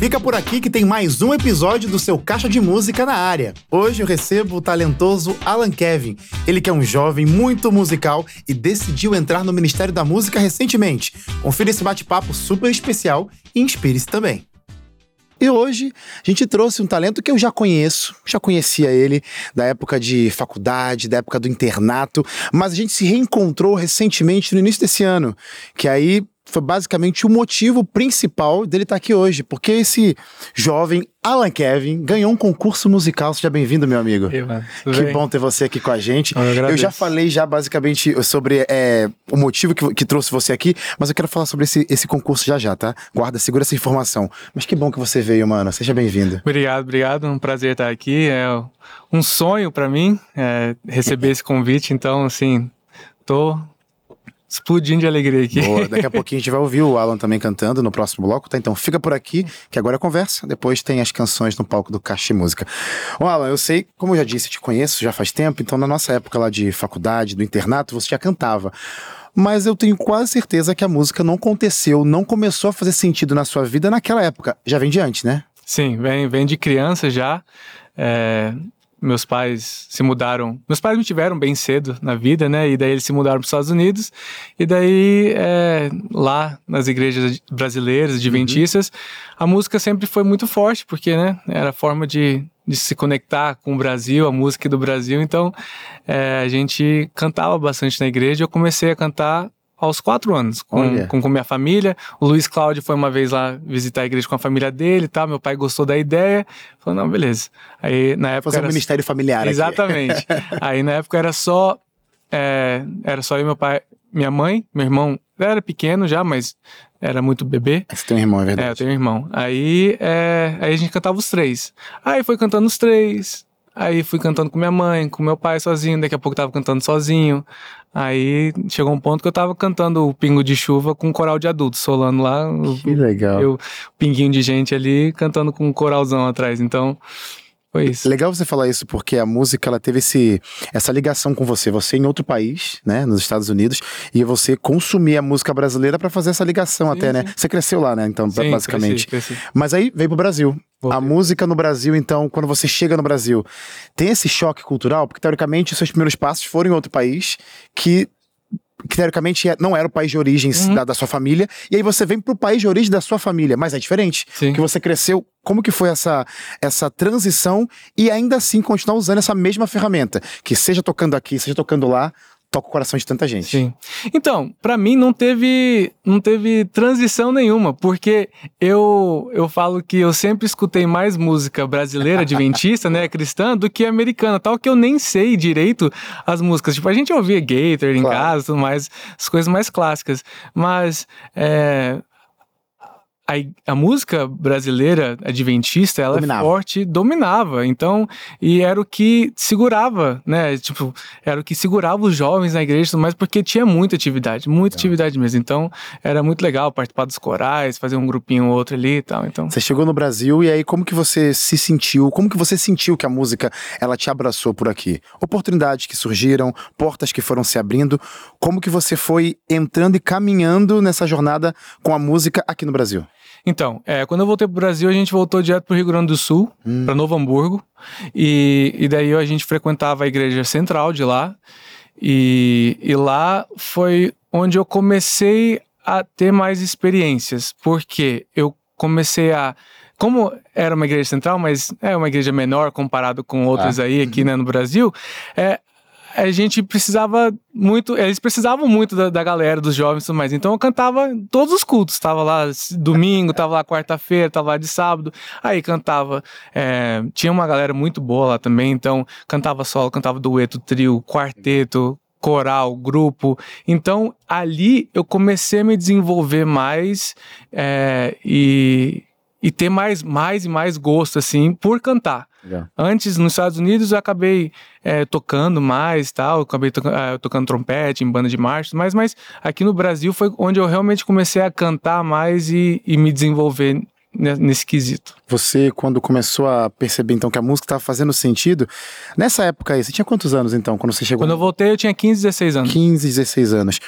Fica por aqui que tem mais um episódio do seu Caixa de Música na área. Hoje eu recebo o talentoso Alan Kevin. Ele que é um jovem muito musical e decidiu entrar no Ministério da Música recentemente. Confira esse bate-papo super especial e inspire-se também. E hoje a gente trouxe um talento que eu já conheço, já conhecia ele da época de faculdade, da época do internato, mas a gente se reencontrou recentemente no início desse ano, que aí foi basicamente o motivo principal dele estar aqui hoje, porque esse jovem Alan Kevin ganhou um concurso musical. Seja bem-vindo, meu amigo. E, mano, que bem? bom ter você aqui com a gente. Eu, eu já falei já basicamente sobre é, o motivo que, que, trouxe você aqui, mas eu quero falar sobre esse, esse concurso já já, tá? Guarda, segura essa informação. Mas que bom que você veio, mano. Seja bem-vindo. Obrigado, obrigado. Um prazer estar aqui. É um sonho para mim é, receber esse convite. Então, assim, tô explodindo de alegria aqui. Boa, daqui a pouquinho a gente vai ouvir o Alan também cantando no próximo bloco, tá? Então fica por aqui, que agora é conversa. Depois tem as canções no palco do Caixa Música. Ô, Alan, eu sei, como eu já disse, te conheço já faz tempo, então na nossa época lá de faculdade, do internato, você já cantava. Mas eu tenho quase certeza que a música não aconteceu, não começou a fazer sentido na sua vida naquela época. Já vem de antes, né? Sim, vem, vem de criança já. É, meus pais se mudaram. Meus pais me tiveram bem cedo na vida, né? E daí eles se mudaram para os Estados Unidos. E daí, é, lá nas igrejas brasileiras, adventistas, uhum. a música sempre foi muito forte, porque, né? Era a forma de, de se conectar com o Brasil, a música do Brasil. Então, é, a gente cantava bastante na igreja. Eu comecei a cantar aos quatro anos, com, com, com, minha família. O Luiz Cláudio foi uma vez lá visitar a igreja com a família dele e tal. Meu pai gostou da ideia. Falou, não, beleza. Aí na época. Fazer era... um ministério familiar Exatamente. Aí na época era só. É, era só eu, meu pai, minha mãe, meu irmão era pequeno já, mas era muito bebê. Você tem um irmão, é verdade? É, eu tenho um irmão. Aí, é, aí a gente cantava os três. Aí foi cantando os três. Aí fui cantando com minha mãe, com meu pai sozinho, daqui a pouco tava cantando sozinho. Aí chegou um ponto que eu tava cantando o Pingo de Chuva com um coral de adultos, solando lá. Que legal. Eu, pinguinho de gente ali, cantando com um coralzão atrás. Então, foi isso. Legal você falar isso, porque a música ela teve esse, essa ligação com você. Você em outro país, né, nos Estados Unidos, e você consumir a música brasileira para fazer essa ligação sim, até, né? sim. né? Você cresceu lá, né? Então, sim, basicamente. Cresci, cresci. Mas aí veio pro Brasil. Voltei. A música no Brasil, então, quando você chega no Brasil, tem esse choque cultural? Porque, teoricamente, os seus primeiros passos foram em outro país que que teoricamente é, não era o país de origem uhum. da, da, sua família, e aí você vem pro país de origem da sua família, mas é diferente. Sim. Que você cresceu, como que foi essa, essa transição e ainda assim continuar usando essa mesma ferramenta, que seja tocando aqui, seja tocando lá, toca o coração de tanta gente. Sim. Então, para mim não teve não teve transição nenhuma, porque eu eu falo que eu sempre escutei mais música brasileira adventista, né, cristã, do que americana, tal que eu nem sei direito as músicas. Tipo, a gente ouvia Gator em claro. casa, tudo mais, as coisas mais clássicas, mas é, a, a música brasileira adventista, ela dominava. é forte, dominava. Então, e era o que segurava, né? Tipo, era o que segurava os jovens na igreja, mas porque tinha muita atividade, muita é. atividade mesmo. Então, era muito legal participar dos corais, fazer um grupinho ou outro ali e tal. Então, você chegou no Brasil e aí como que você se sentiu? Como que você sentiu que a música ela te abraçou por aqui? Oportunidades que surgiram, portas que foram se abrindo. Como que você foi entrando e caminhando nessa jornada com a música aqui no Brasil? Então, é, quando eu voltei pro Brasil, a gente voltou direto pro Rio Grande do Sul, hum. para Novo Hamburgo. E, e daí a gente frequentava a igreja central de lá. E, e lá foi onde eu comecei a ter mais experiências, porque eu comecei a como era uma igreja central, mas é uma igreja menor comparado com outras ah. aí aqui né, no Brasil, é, a gente precisava muito, eles precisavam muito da, da galera, dos jovens e tudo mais. Então eu cantava todos os cultos. Tava lá domingo, tava lá quarta-feira, tava lá de sábado. Aí cantava. É, tinha uma galera muito boa lá também, então cantava solo, cantava dueto, trio, quarteto, coral, grupo. Então ali eu comecei a me desenvolver mais é, e, e ter mais, mais e mais gosto, assim, por cantar. Antes, nos Estados Unidos, eu acabei é, tocando mais tal, acabei to uh, tocando trompete em banda de marcha, mas, mas aqui no Brasil foi onde eu realmente comecei a cantar mais e, e me desenvolver nesse quesito. Você, quando começou a perceber então que a música estava fazendo sentido, nessa época aí, você tinha quantos anos então, quando você chegou? Quando eu voltei, eu tinha 15, 16 anos. 15, 16 anos.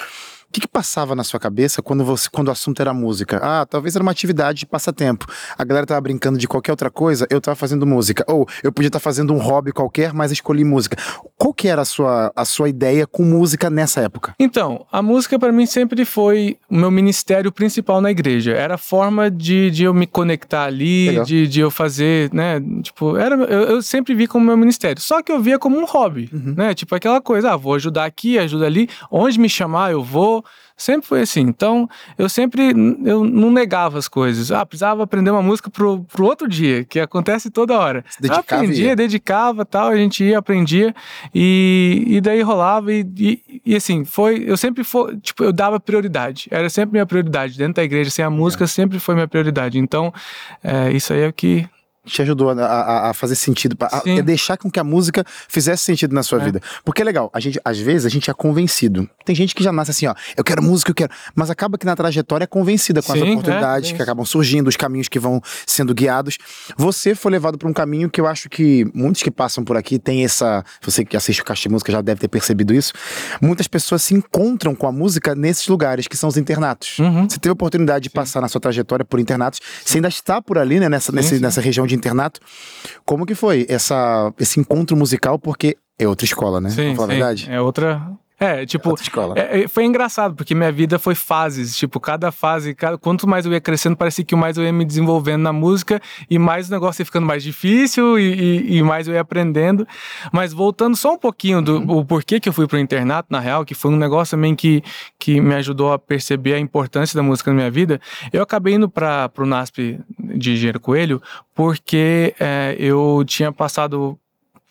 Que, que, passava na sua cabeça quando, você, quando o assunto era música? Ah, talvez era uma atividade de passatempo. A galera tava brincando de qualquer outra coisa, eu tava fazendo música. Ou eu podia estar tá fazendo um hobby qualquer, mas escolhi música. Qual que era a sua, a sua ideia com música nessa época? Então, a música para mim sempre foi o meu ministério principal na igreja. Era a forma de, de eu me conectar ali, de, de eu fazer, né? Tipo, era, eu, eu, sempre vi como meu ministério. Só que eu via como um hobby, uhum. né? Tipo aquela coisa, ah, vou ajudar aqui, ajuda ali. Onde me chamar, eu vou Sempre foi assim. Então, eu sempre eu não negava as coisas. Ah, precisava aprender uma música pro, pro outro dia, que acontece toda hora. Se dedicava, aprendia, ia. dedicava, tal, a gente ia, aprendia e, e daí rolava e, e, e assim, foi, eu sempre foi, tipo, eu dava prioridade. Era sempre minha prioridade dentro da igreja, assim, a música é. sempre foi minha prioridade. Então, é, isso aí é o que te ajudou a, a, a fazer sentido, a, a, deixar com que a música fizesse sentido na sua é. vida. Porque é legal, a gente, às vezes a gente é convencido. Tem gente que já nasce assim, ó, eu quero música, eu quero. Mas acaba que na trajetória é convencida com Sim, as oportunidades é, é que acabam surgindo, os caminhos que vão sendo guiados. Você foi levado para um caminho que eu acho que muitos que passam por aqui têm essa. Você que assiste o Caixa de Música já deve ter percebido isso. Muitas pessoas se encontram com a música nesses lugares, que são os internatos. Uhum. Você teve a oportunidade de sim. passar na sua trajetória por internatos. Você ainda está por ali, né, nessa, sim, nesse, nessa região de de internato. Como que foi essa, esse encontro musical? Porque é outra escola, né? Sim, sim. verdade. É outra, é, tipo, é, é, foi engraçado, porque minha vida foi fases. Tipo, cada fase, cada, quanto mais eu ia crescendo, parecia que mais eu ia me desenvolvendo na música e mais o negócio ia ficando mais difícil e, e, e mais eu ia aprendendo. Mas voltando só um pouquinho do uhum. o porquê que eu fui pro internato, na real, que foi um negócio também que, que me ajudou a perceber a importância da música na minha vida, eu acabei indo para pro NASP de Engenheiro Coelho porque é, eu tinha passado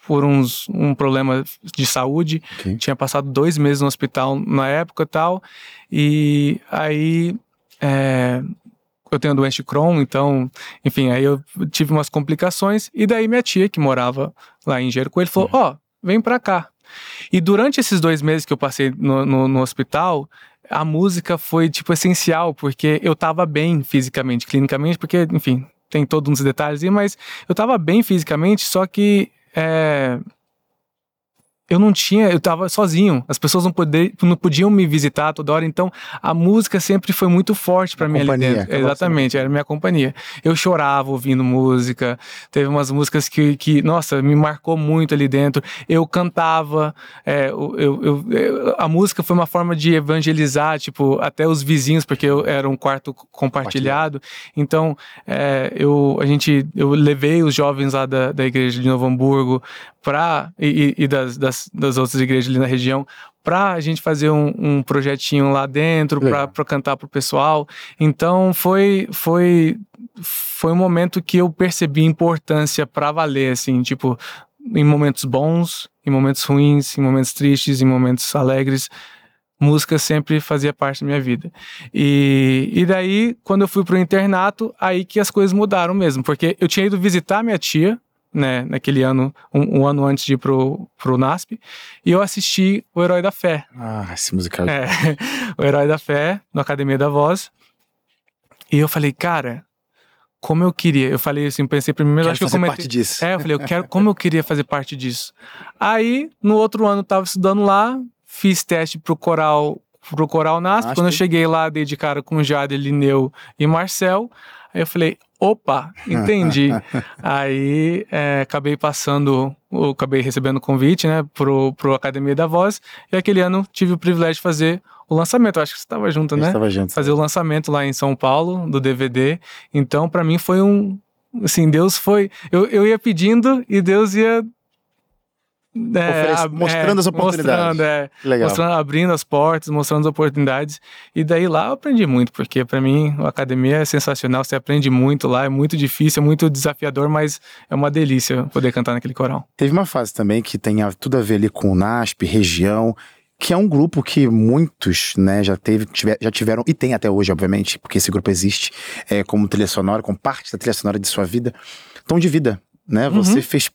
por uns, um problema de saúde. Okay. Tinha passado dois meses no hospital na época e tal. E aí é, eu tenho doença de Crohn, então, enfim, aí eu tive umas complicações. E daí minha tia, que morava lá em Jerico, ele falou: uhum. Ó, oh, vem pra cá. E durante esses dois meses que eu passei no, no, no hospital, a música foi, tipo, essencial, porque eu tava bem fisicamente, clinicamente, porque, enfim, tem todos uns detalhes, mas eu tava bem fisicamente, só que é, eu não tinha, eu tava sozinho. As pessoas não, poder, não podiam me visitar toda hora, então a música sempre foi muito forte para mim ali dentro. Exatamente, era minha companhia. Eu chorava ouvindo música, teve umas músicas que, que nossa, me marcou muito ali dentro. Eu cantava, é, eu, eu, eu, a música foi uma forma de evangelizar, tipo, até os vizinhos, porque eu era um quarto compartilhado. Então, é, eu, a gente, eu levei os jovens lá da, da igreja de Novo Hamburgo para e, e das, das, das, outras igrejas ali na região para a gente fazer um, um, projetinho lá dentro para cantar para o pessoal então foi foi foi um momento que eu percebi importância para valer assim tipo em momentos bons em momentos ruins em momentos tristes em momentos alegres música sempre fazia parte da minha vida. E, e daí, quando eu fui pro internato, aí que as coisas mudaram mesmo, porque eu tinha ido visitar minha tia, né, naquele ano, um, um, ano antes de ir pro, pro NASP, e eu assisti O Herói da Fé. Ah, esse musical. É, O Herói da Fé, no Academia da Voz. E eu falei, cara, como eu queria. Eu falei assim, pensei primeiro, quero acho que eu comentei. Parte disso. É, eu falei, eu quero, como eu queria fazer parte disso. Aí, no outro ano, eu tava estudando lá, fiz teste pro coral, pro coral NASP. Quando eu cheguei lá, dei de cara com Jade, Lineu e Marcel. Aí eu falei, opa, entendi. aí é, acabei passando, acabei recebendo o convite, né, pro, pro Academia da Voz, e aquele ano tive o privilégio de fazer o lançamento. Acho que você estava junto, né? Estava junto. Fazer o lançamento lá em São Paulo do DVD. Então, para mim foi um, assim, Deus foi, eu, eu ia pedindo e Deus ia é, mostrando é, as oportunidades. Mostrando, é, Legal. mostrando, abrindo as portas, mostrando as oportunidades. E daí lá eu aprendi muito, porque para mim a academia é sensacional, você aprende muito lá, é muito difícil, é muito desafiador, mas é uma delícia poder cantar naquele coral. Teve uma fase também que tem tudo a ver ali com o NASP, região, que é um grupo que muitos, né, já teve, tiver, já tiveram, e tem até hoje, obviamente, porque esse grupo existe, é, como trilha sonora, como parte da trilha sonora de sua vida. Tom de vida, né? Uhum. Você fez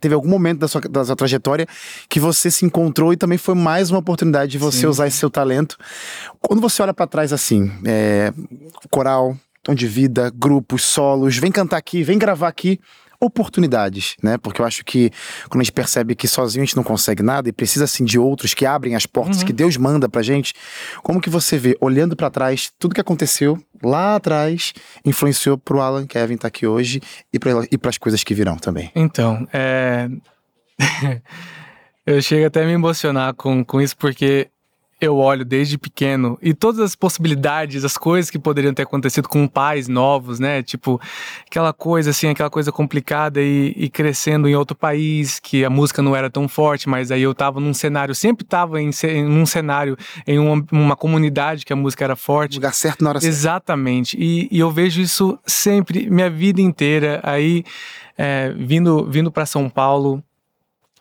teve algum momento da sua, da sua trajetória que você se encontrou e também foi mais uma oportunidade de você Sim. usar esse seu talento. Quando você olha para trás assim, é, coral, tom de vida, grupos, solos, vem cantar aqui, vem gravar aqui. Oportunidades, né? Porque eu acho que quando a gente percebe que sozinho a gente não consegue nada e precisa assim de outros que abrem as portas uhum. que Deus manda pra gente, como que você vê, olhando para trás, tudo que aconteceu lá atrás influenciou pro Alan Kevin estar tá aqui hoje e para as coisas que virão também? Então, é. eu chego até a me emocionar com, com isso, porque eu olho desde pequeno e todas as possibilidades, as coisas que poderiam ter acontecido com pais novos, né? Tipo, aquela coisa assim, aquela coisa complicada e, e crescendo em outro país, que a música não era tão forte, mas aí eu tava num cenário, sempre tava em, em um cenário, em uma, uma, comunidade que a música era forte. Lugar certo na hora certa. Exatamente. E, e eu vejo isso sempre, minha vida inteira. Aí, é, vindo, vindo para São Paulo,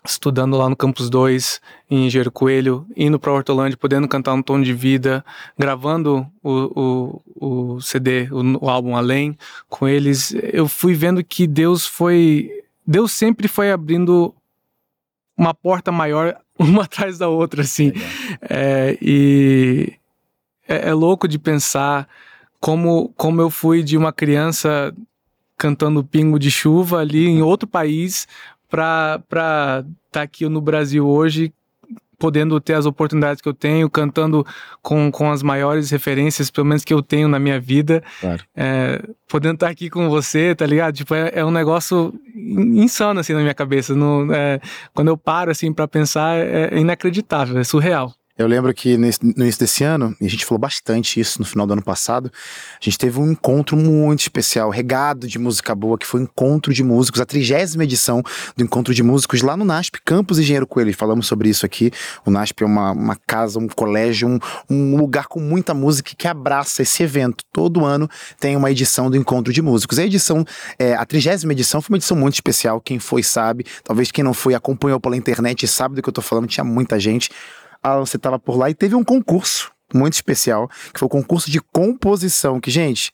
estudando lá no Campus 2, em Engenheiro Coelho, indo para Hortolândia, podendo cantar um tom de vida, gravando o, o, o CD, o, o, álbum Além, com eles, eu fui vendo que Deus foi. Deus sempre foi abrindo uma porta maior, uma atrás da outra, assim. É, e é, é louco de pensar como, como eu fui de uma criança cantando pingo de chuva ali em outro país para estar tá aqui no Brasil hoje, podendo ter as oportunidades que eu tenho, cantando com, com as maiores referências, pelo menos que eu tenho na minha vida. Claro. É, podendo estar tá aqui com você, tá ligado? Tipo, é, é um negócio insano, assim, na minha cabeça. No, é, quando eu paro, assim, para pensar, é, é inacreditável, é surreal. Eu lembro que no início desse ano, e a gente falou bastante isso no final do ano passado, a gente teve um encontro muito especial, regado de música boa, que foi o Encontro de Músicos, a trigésima edição do Encontro de Músicos lá no NASP, Campus Engenheiro Coelho. Falamos sobre isso aqui. O NASP é uma, uma casa, um colégio, um, um lugar com muita música que abraça esse evento. Todo ano tem uma edição do Encontro de Músicos. A edição, é, a trigésima edição foi uma edição muito especial. Quem foi sabe, talvez quem não foi acompanhou pela internet e sabe do que eu tô falando, tinha muita gente. Alan, você estava por lá e teve um concurso muito especial, que foi o concurso de composição, que, gente,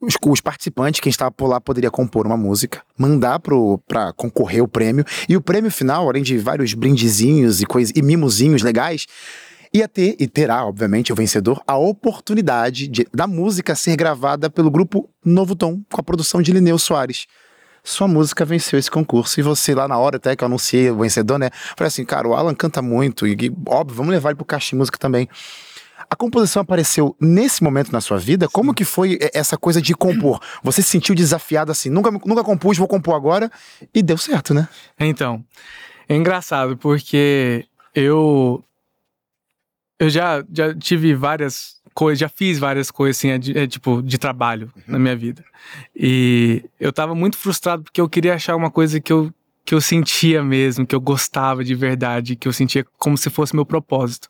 os, os, participantes, quem estava por lá, poderia compor uma música, mandar para concorrer o prêmio, e o prêmio final, além de vários brindezinhos e, coisa, e mimozinhos legais, ia ter, e terá, obviamente, o vencedor, a oportunidade de, da música ser gravada pelo grupo Novo Tom, com a produção de Lineu Soares sua música venceu esse concurso. E você, lá na hora até que eu anunciei o vencedor, né? Falei assim, cara, o Alan canta muito, e, óbvio, vamos levar ele pro caixa de música também. A composição apareceu nesse momento na sua vida? Como que foi essa coisa de compor? Você se sentiu desafiado assim? Nunca, nunca compus, vou compor agora. E deu certo, né? Então, é engraçado porque eu eu já, já tive várias coisas, já fiz várias coisas assim, é, de, é, tipo, de trabalho uhum. na minha vida. E eu tava muito frustrado porque eu queria achar uma coisa que eu, que eu sentia mesmo, que eu gostava de verdade, que eu sentia como se fosse meu propósito.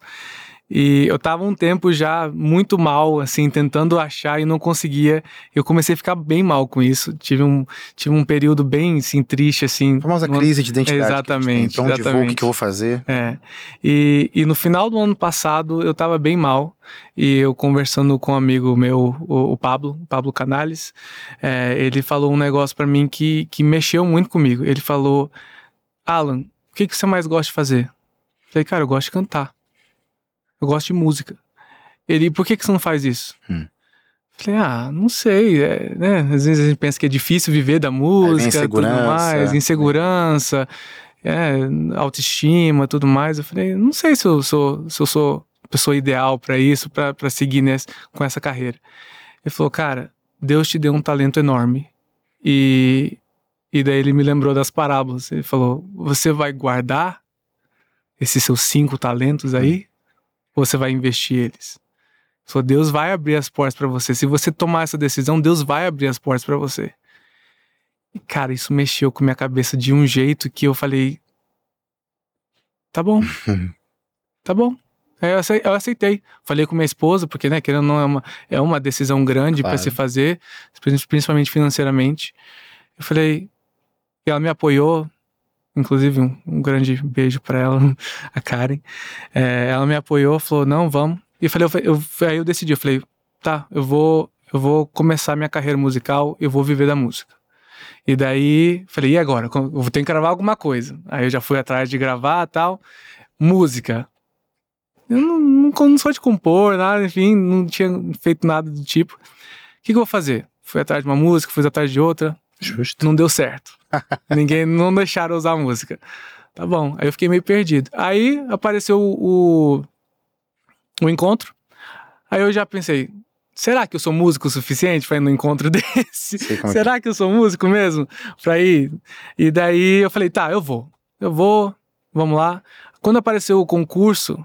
E eu tava um tempo já muito mal, assim, tentando achar e não conseguia. Eu comecei a ficar bem mal com isso. Tive um, tive um período bem, assim, triste, assim. A famosa uma... crise de identidade. Exatamente. Então, vou, o que, que eu vou fazer? É. E, e no final do ano passado, eu tava bem mal. E eu conversando com um amigo meu, o, o Pablo, Pablo Canales, é, ele falou um negócio para mim que, que mexeu muito comigo. Ele falou, Alan, o que, que você mais gosta de fazer? Eu falei, cara, eu gosto de cantar. Eu gosto de música. Ele, por que, que você não faz isso? Hum. Falei, ah, não sei, é, né? Às vezes a gente pensa que é difícil viver da música, é, tudo mais, insegurança, é, autoestima, tudo mais. Eu falei, não sei se eu sou, se eu sou pessoa ideal para isso, para seguir nesse, com essa carreira. Ele falou, cara, Deus te deu um talento enorme. E, e daí ele me lembrou das parábolas. Ele falou, você vai guardar esses seus cinco talentos aí? Você vai investir eles. Só Deus vai abrir as portas para você. Se você tomar essa decisão, Deus vai abrir as portas para você. E cara, isso mexeu com minha cabeça de um jeito que eu falei: tá bom, tá bom. Eu aceitei. Falei com minha esposa, porque, né, querendo não é uma, é uma decisão grande claro. para se fazer, principalmente financeiramente. Eu falei, ela me apoiou, Inclusive, um, um grande beijo para ela, a Karen. É, ela me apoiou, falou: não, vamos. E falei, eu, eu, aí eu decidi, eu falei, tá, eu vou, eu vou começar minha carreira musical, eu vou viver da música. E daí, falei, e agora? Eu ter que gravar alguma coisa. Aí eu já fui atrás de gravar tal. Música. Eu não, não, não sou de compor, nada, enfim, não tinha feito nada do tipo. O que, que eu vou fazer? Fui atrás de uma música, fui atrás de outra. Justo. Não deu certo. Ninguém não deixaram usar a música. Tá bom. Aí eu fiquei meio perdido. Aí apareceu o, o encontro. Aí eu já pensei, será que eu sou músico o suficiente para ir no encontro desse? é será que eu sou músico mesmo para ir? E daí eu falei, tá, eu vou. Eu vou, vamos lá. Quando apareceu o concurso,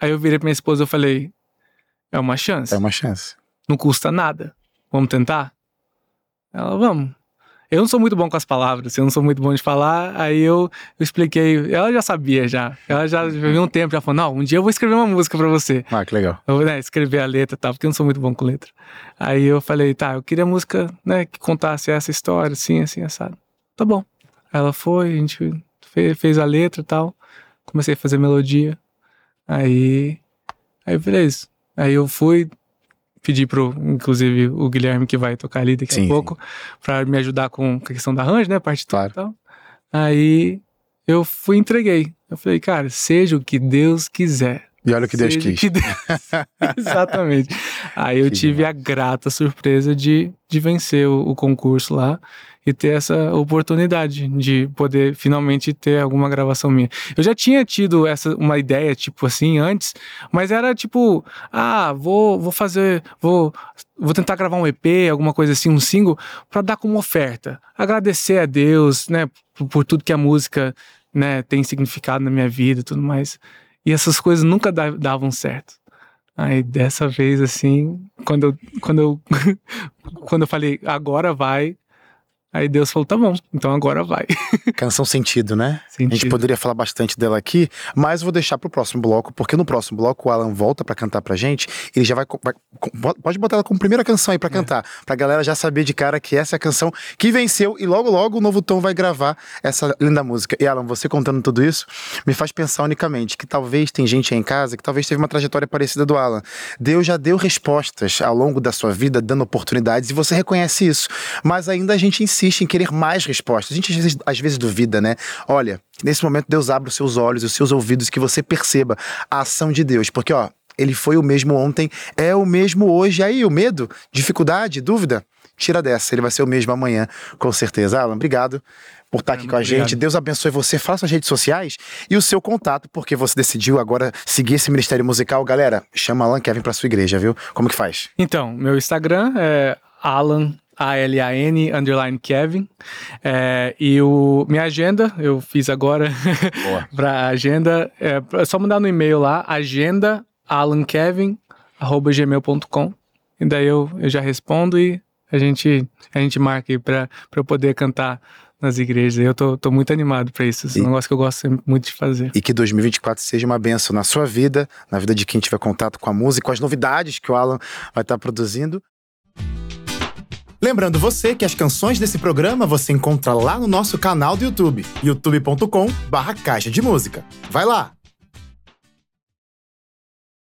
aí eu virei pra minha esposa e falei, é uma chance. É uma chance. Não custa nada. Vamos tentar? Ela, vamos. Eu não sou muito bom com as palavras, eu não sou muito bom de falar, aí eu, eu expliquei. Ela já sabia já. Ela já viu um tempo, já falou: não, um dia eu vou escrever uma música pra você. Ah, que legal. Eu vou né, escrever a letra e tal, porque eu não sou muito bom com letra. Aí eu falei: tá, eu queria música né, que contasse essa história, assim, assim, assado. Tá bom. Ela foi, a gente fez, fez a letra e tal. Comecei a fazer melodia. Aí. Aí, beleza. Aí eu fui, pedi pro, inclusive, o Guilherme que vai tocar ali daqui Sim, a pouco, pra me ajudar com a questão da arranjo, né? Partitura Claro. e tal. Aí eu fui entreguei. Eu falei, cara, seja o que Deus quiser. E olha o que Deus quis. que Deus- Exatamente. Aí eu Que tive a grata surpresa de, de vencer o, o concurso lá e ter essa oportunidade de poder finalmente ter alguma gravação minha. Eu já tinha tido essa uma ideia tipo assim antes, mas era tipo, ah, vou vou fazer, vou vou tentar gravar um EP, alguma coisa assim, um single para dar como oferta, agradecer a Deus, né, por, por tudo que a música, né, tem significado na minha vida e tudo mais. E essas coisas nunca da- davam certo. Aí dessa vez, assim, quando eu, quando eu, quando eu falei, agora vai, aí Deus falou, tá bom, então agora vai. Canção Sentido, né? A gente Sentido. poderia falar bastante dela aqui, mas vou deixar pro próximo bloco, porque no próximo bloco o Alan volta pra cantar pra gente. Ele já vai, vai- Pode botar ela como primeira canção aí É. pra cantar, pra galera já saber de cara que essa é a canção que venceu e logo logo o Novo Tom vai gravar essa linda música. E Alan, você contando tudo isso me faz pensar unicamente que talvez tem gente aí em casa que talvez teve uma trajetória parecida do Alan. Deus já deu respostas ao longo da sua vida, dando oportunidades, e você reconhece isso. Mas ainda a gente insiste em querer mais respostas. A gente às vezes, às vezes duvida, né? Olha, nesse momento Deus abre os seus olhos, os seus ouvidos, que você perceba a ação de Deus. Porque, ó, ele foi o mesmo ontem, é o mesmo hoje. Aí, o medo, dificuldade, dúvida, tira dessa. Ele vai ser o mesmo amanhã, com certeza. Alan, obrigado por estar aqui com a Obrigado. gente. Deus abençoe você. Faça suas redes sociais e o seu contato, porque você decidiu agora seguir esse ministério musical. Galera, chama Alan Kevin pra sua igreja, viu? Como que faz? Então, meu Instagram é Alan, A-L-A-N, underline Kevin. É, e o, minha agenda, eu fiz agora Boa. pra agenda, é, é só mandar no e-mail lá, agenda alankevin, arroba gmail.com. E daí eu, eu já respondo e a gente, a gente marca aí pra eu poder cantar nas igrejas. Eu tô, tô muito animado pra isso. Esse E- negócio que eu gosto muito de fazer. E que 2024 seja uma benção na sua vida, na vida de quem tiver contato com a música, com as novidades que o Alan vai estar produzindo. Lembrando você que as canções desse programa você encontra lá no nosso canal do YouTube, youtube.com barra caixa de música. Vai lá!